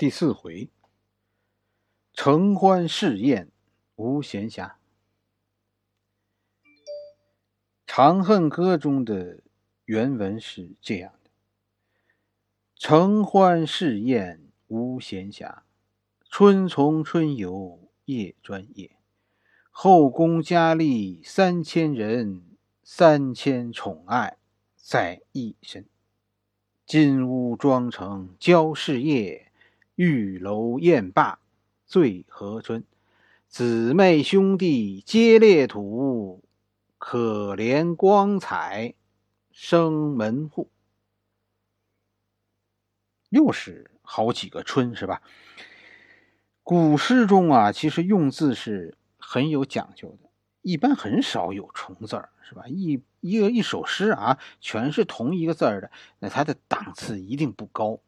第四回，承欢侍宴无闲暇。《长恨歌》中的原文是这样的：“承欢侍宴无闲暇，春从春游夜专夜。后宫佳丽三千人，三千宠爱在一身。金屋妆成娇侍夜。”玉楼宴罢醉和春，姊妹兄弟皆列土，可怜光彩生门户。又是好几个春，是吧？古诗中啊，其实用字是很有讲究的，一般很少有重字儿，是吧？一一个一首诗啊，全是同一个字儿的，那它的档次一定不高。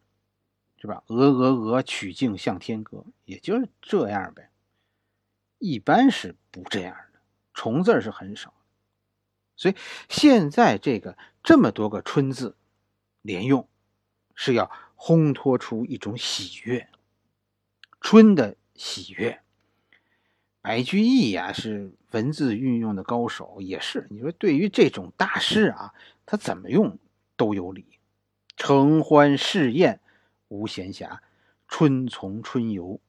是吧？鹅鹅鹅，曲径向天歌，也就是这样呗。一般是不这样的，重字是很少。所以现在这个这么多个春字连用，是要烘托出一种喜悦，春的喜悦。白居易呀，是文字运用的高手，也是你说对于这种大师啊，他怎么用都有理。承欢侍宴。无闲暇，春从春游，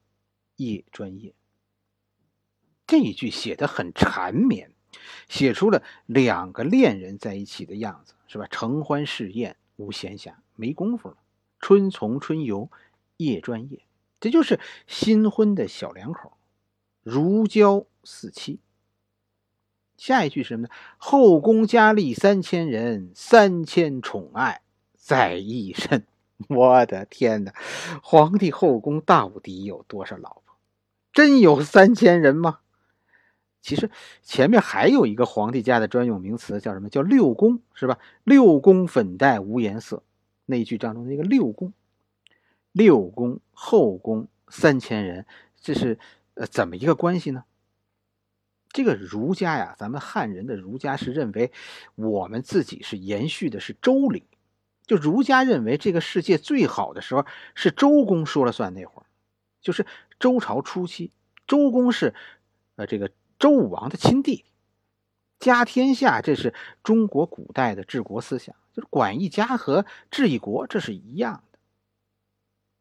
夜专夜。这一句写的很缠绵，写出了两个恋人在一起的样子，是吧？承欢侍宴，无闲暇，没工夫了。春从春游，夜专夜，这就是新婚的小两口，如胶似漆。下一句是什么呢？后宫佳丽三千人，三千宠爱在一身。我的天哪！皇帝后宫到底有多少老婆？真有三千人吗？其实前面还有一个皇帝家的专用名词，叫什么？叫六宫，是吧？六宫粉黛无颜色。那一句当中那个六宫，六宫后宫三千人，这是呃怎么一个关系呢？这个儒家呀，咱们汉人的儒家是认为我们自己是延续的是周礼。就儒家认为，这个世界最好的时候是周公说了算那会儿，就是周朝初期。周公是，呃，这个周武王的亲弟弟，家天下，这是中国古代的治国思想，就是管一家和治一国，这是一样的。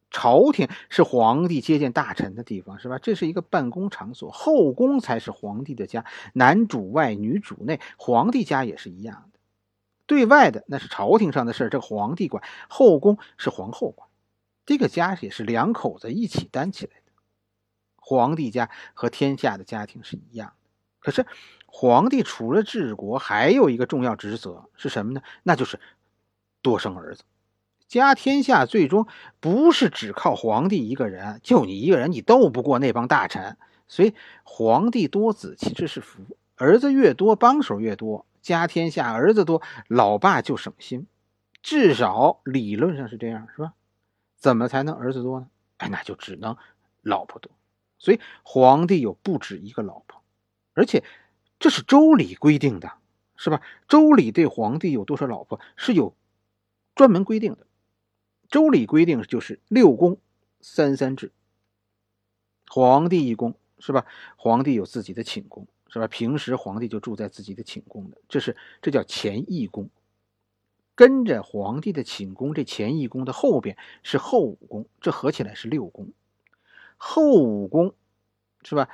朝廷是皇帝接见大臣的地方，是吧？这是一个办公场所，后宫才是皇帝的家，男主外，女主内，皇帝家也是一样。对外的那是朝廷上的事这个皇帝管；后宫是皇后管。这个家也是两口子一起担起来的。皇帝家和天下的家庭是一样的。可是，皇帝除了治国，还有一个重要职责是什么呢？那就是多生儿子。家天下最终不是只靠皇帝一个人，就你一个人，你斗不过那帮大臣。所以，皇帝多子其实是福，儿子越多，帮手越多。家天下儿子多，老爸就省心，至少理论上是这样，是吧？怎么才能儿子多呢？哎，那就只能老婆多。所以皇帝有不止一个老婆，而且这是周礼规定的，是吧？周礼对皇帝有多少老婆是有专门规定的。周礼规定就是六宫三三制，皇帝一宫，是吧？皇帝有自己的寝宫。是吧？平时皇帝就住在自己的寝宫的，这是这叫前翳宫。跟着皇帝的寝宫，这前翳宫的后边是后五宫，这合起来是六宫。后五宫是吧？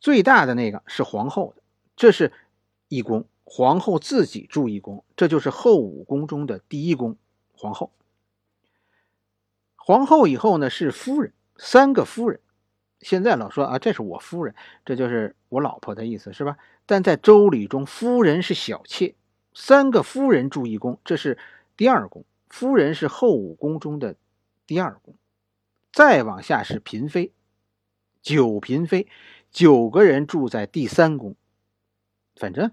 最大的那个是皇后的，这是一宫。皇后自己住一宫，这就是后五宫中的第一宫。皇后，皇后以后呢是夫人，三个夫人。现在老说啊，这是我夫人，这就是我老婆的意思，是吧？但在周礼中，夫人是小妾，三个夫人住一宫，这是第二宫。夫人是后五宫中的第二宫，再往下是嫔妃，九嫔妃，九个人住在第三宫。反正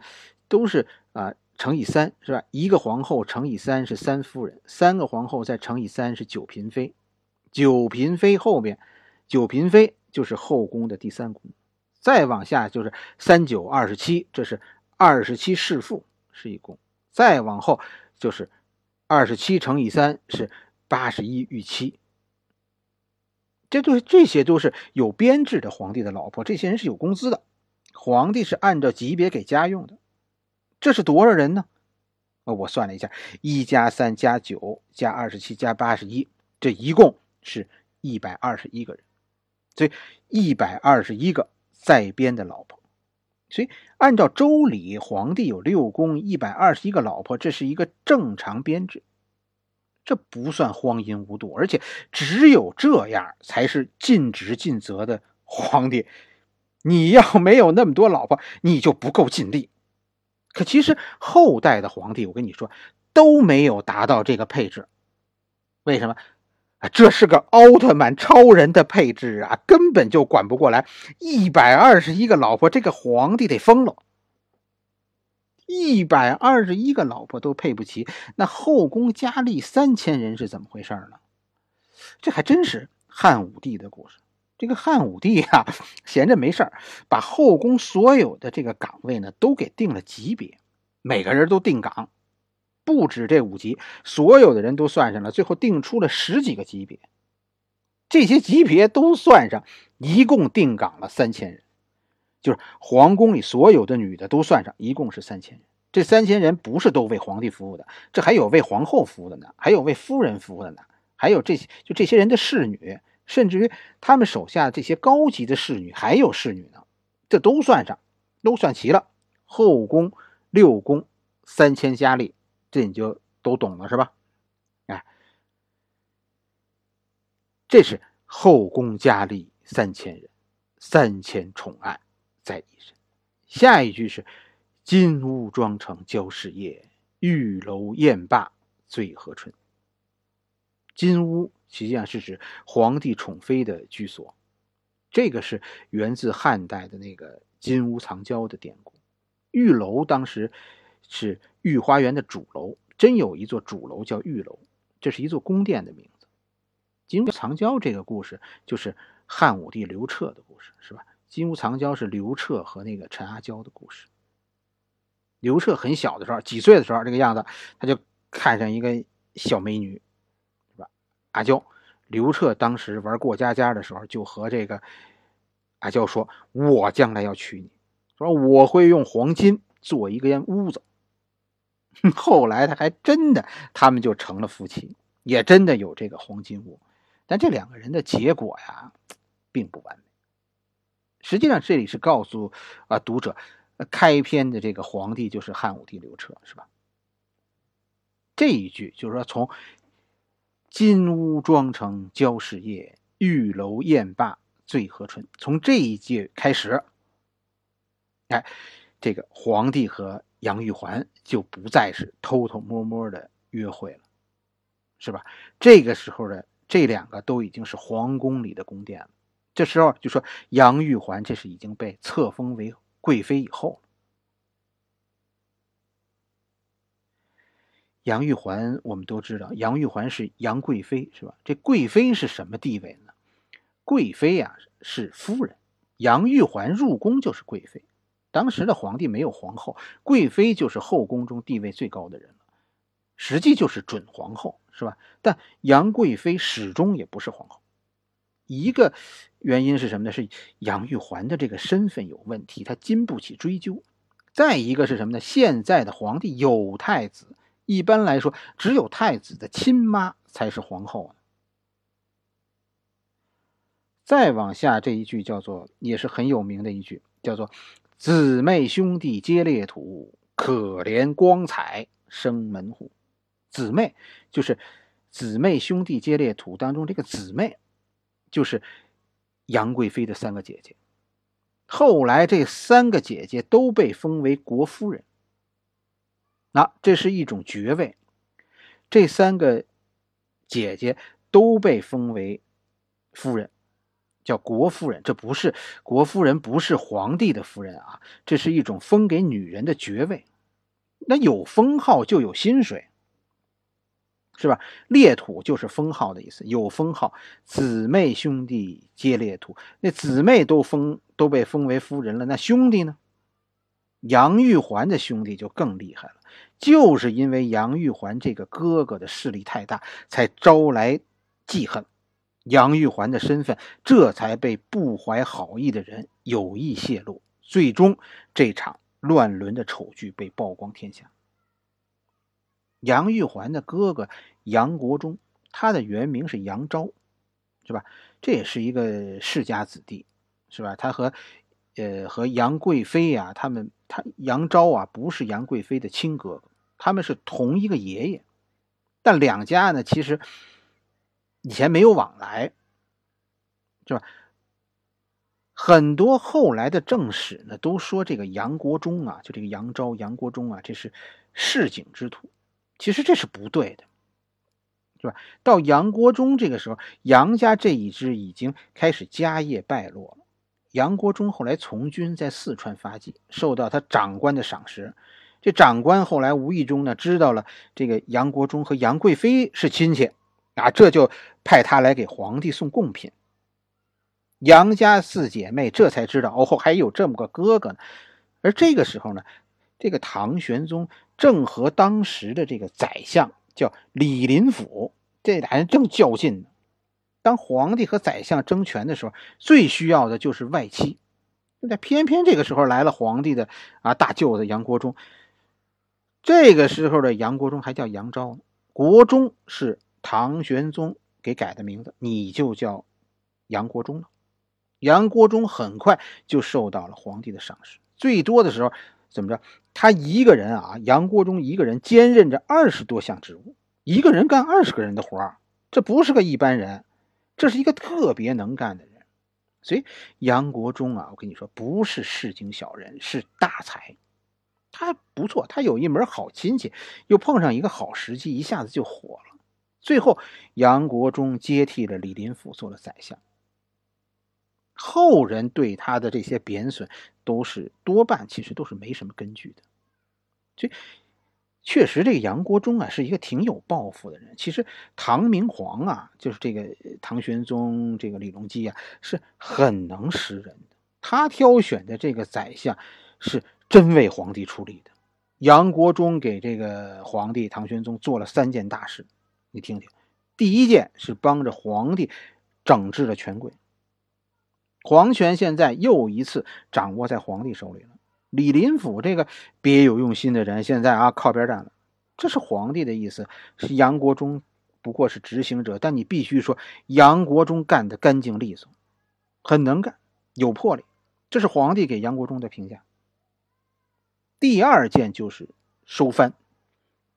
都是啊，乘以三，是吧？一个皇后乘以三是三夫人，三个皇后再乘以三是九嫔妃，九嫔妃后边，九嫔妃。就是后宫的第三宫，再往下就是三九二十七，这是二十七侍妇是一宫，再往后就是二十七乘以三是八十一御妻。这都这些都是有编制的皇帝的老婆，这些人是有工资的，皇帝是按照级别给家用的。这是多少人呢？呃，我算了一下，一加三加九加二十七加八十一，这一共是一百二十一个人，所以一百二十一个在编的老婆。所以按照周礼，皇帝有六宫一百二十一个老婆，这是一个正常编制。这不算荒淫无度，而且只有这样才是尽职尽责的皇帝。你要没有那么多老婆，你就不够尽力。可其实后代的皇帝，我跟你说都没有达到这个配置。为什么？这是个奥特曼超人的配置啊，根本就管不过来。一百二十一个老婆，这个皇帝得疯了。一百二十一个老婆都配不齐，那后宫佳丽三千人是怎么回事呢？这还真是汉武帝的故事。这个汉武帝啊，闲着没事把后宫所有的这个岗位呢都给定了级别，每个人都定岗，不止这五级，所有的人都算上了，最后定出了十几个级别。这些级别都算上，一共定岗了三千人。就是皇宫里所有的女的都算上，一共是三千人。这三千人不是都为皇帝服务的，这还有为皇后服务的呢，还有为夫人服务的呢，还有这些就这些人的侍女，甚至于他们手下这些高级的侍女还有侍女呢，这都算上，都算齐了。后宫六宫三千佳丽，这你就都懂了是吧？哎，这是后宫佳丽三千人，三千宠爱。在一身。下一句是“金屋妆成娇侍夜，玉楼宴罢醉和春”。金屋实际上是指皇帝宠妃的居所，这个是源自汉代的那个“金屋藏娇”的典故。玉楼当时是御花园的主楼，真有一座主楼叫玉楼，这是一座宫殿的名字。金屋藏娇这个故事就是汉武帝刘彻的故事，是吧？金屋藏娇是刘彻和那个陈阿娇的故事。刘彻很小的时候，几岁的时候，这个样子，他就看上一个小美女，是吧？阿娇。刘彻当时玩过家家的时候，就和这个阿娇说：“我将来要娶你，说我会用黄金做一个屋子。” 后来他还真的，他们就成了夫妻，也真的有这个黄金屋。但这两个人的结果呀，并不完美。实际上，这里是告诉啊读者，开篇的这个皇帝就是汉武帝刘彻，是吧？这一句就是说，从金屋妆成娇侍夜，玉楼宴罢醉和春。从这一句开始，哎，这个皇帝和杨玉环就不再是偷偷摸摸的约会了，是吧？这个时候的这两个都已经是皇宫里的宫殿了。这时候就说杨玉环，这是已经被册封为贵妃以后杨玉环，我们都知道，杨玉环是杨贵妃，是吧？这贵妃是什么地位呢？贵妃呀是夫人，杨玉环入宫就是贵妃。当时的皇帝没有皇后，贵妃就是后宫中地位最高的人了，实际就是准皇后，是吧？但杨贵妃始终也不是皇后。一个原因是什么呢？是杨玉环的这个身份有问题，她经不起追究。再一个是什么呢？现在的皇帝有太子，一般来说，只有太子的亲妈才是皇后。再往下这一句叫做，也是很有名的一句，叫做“姊妹兄弟皆列土，可怜光彩生门户”。姊妹就是姊妹兄弟皆列土当中这个姊妹。就是杨贵妃的三个姐姐，后来这三个姐姐都被封为国夫人。那这是一种爵位，这三个姐姐都被封为夫人，叫国夫人。这不是国夫人，不是皇帝的夫人啊，这是一种封给女人的爵位。那有封号就有薪水。是吧？列土就是封号的意思，有封号，姊妹兄弟皆列土。那姊妹都封都被封为夫人了，那兄弟呢？杨玉环的兄弟就更厉害了，就是因为杨玉环这个哥哥的势力太大，才招来记恨。杨玉环的身份这才被不怀好意的人有意泄露，最终这场乱伦的丑剧被曝光天下。杨玉环的哥哥杨国忠，他的原名是杨昭，是吧？这也是一个世家子弟，是吧？他和，呃，和杨贵妃呀，他们他杨昭啊，不是杨贵妃的亲哥哥，他们是同一个爷爷，但两家呢，其实以前没有往来，是吧？很多后来的正史呢，都说这个杨国忠啊，就这个杨昭、杨国忠啊，这是市井之徒。其实这是不对的，是吧？到杨国忠这个时候，杨家这一支已经开始家业败落了。杨国忠后来从军在四川发迹，受到他长官的赏识。这长官后来无意中呢知道了这个杨国忠和杨贵妃是亲戚，啊，这就派他来给皇帝送贡品。杨家四姐妹这才知道，哦，还有这么个哥哥呢。而这个时候呢，这个唐玄宗。正和当时的这个宰相叫李林甫，这俩人正较劲呢。当皇帝和宰相争权的时候，最需要的就是外戚。那偏偏这个时候来了皇帝的啊大舅子杨国忠。这个时候的杨国忠还叫杨昭，国忠是唐玄宗给改的名字，你就叫杨国忠了。杨国忠很快就受到了皇帝的赏识，最多的时候。怎么着？他一个人啊，杨国忠一个人兼任着二十多项职务，一个人干二十个人的活儿，这不是个一般人，这是一个特别能干的人。所以杨国忠啊，我跟你说，不是市井小人，是大才。他不错，他有一门好亲戚，又碰上一个好时机，一下子就火了。最后，杨国忠接替了李林甫做了宰相。后人对他的这些贬损，都是多半其实都是没什么根据的。所以，确实这个杨国忠啊，是一个挺有抱负的人。其实唐明皇啊，就是这个唐玄宗这个李隆基啊，是很能识人的。他挑选的这个宰相，是真为皇帝出力的。杨国忠给这个皇帝唐玄宗做了三件大事，你听听。第一件是帮着皇帝整治了权贵。皇权现在又一次掌握在皇帝手里了。李林甫这个别有用心的人，现在啊靠边站了。这是皇帝的意思，是杨国忠不过是执行者，但你必须说杨国忠干得干净利索，很能干，有魄力。这是皇帝给杨国忠的评价。第二件就是收藩，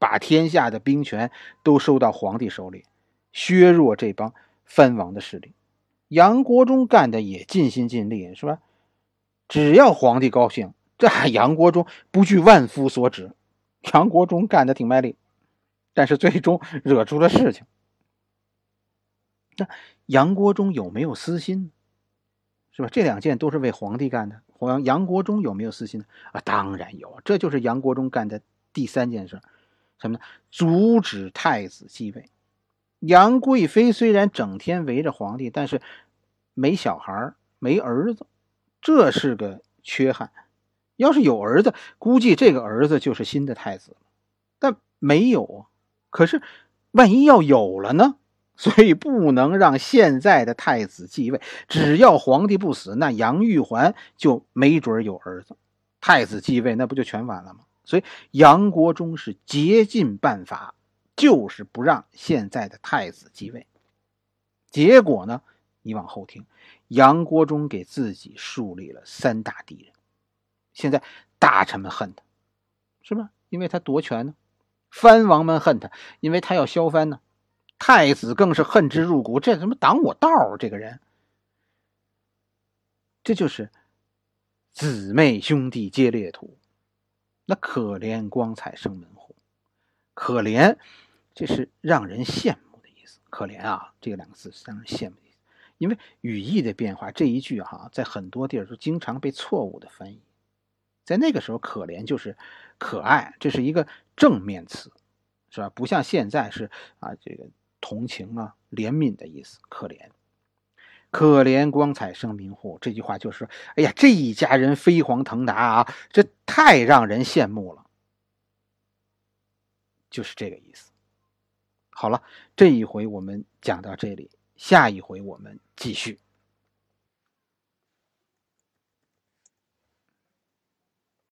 把天下的兵权都收到皇帝手里，削弱这帮藩王的势力。杨国忠干的也尽心尽力，是吧？只要皇帝高兴，这杨国忠不惧万夫所指。杨国忠干的挺卖力，但是最终惹出了事情。那杨国忠有没有私心？是吧？这两件都是为皇帝干的。黄杨国忠有没有私心？啊，当然有。这就是杨国忠干的第三件事，什么？阻止太子继位。杨贵妃虽然整天围着皇帝，但是没小孩没儿子，这是个缺憾。要是有儿子，估计这个儿子就是新的太子。但没有啊。可是万一要有了呢？所以不能让现在的太子继位。只要皇帝不死，那杨玉环就没准有儿子。太子继位，那不就全完了吗？所以杨国忠是竭尽办法。就是不让现在的太子继位，结果呢？你往后听，杨国忠给自己树立了三大敌人。现在大臣们恨他，是吧？因为他夺权呢；藩王们恨他，因为他要削藩呢；太子更是恨之入骨，这怎么挡我道？这个人，这就是姊妹兄弟皆列土，那可怜光彩生门户，可怜。这是让人羡慕的意思，可怜啊，这两个字是让人羡慕的意思。因为语义的变化，这一句哈，在很多地儿都经常被错误的翻译。在那个时候，可怜就是可爱，这是一个正面词，是吧？不像现在是啊，这个同情啊、怜悯的意思。可怜，可怜光彩生民户，这句话就是，哎呀，这一家人飞黄腾达啊，这太让人羡慕了，就是这个意思。好了，这一回我们讲到这里。下一回我们继续。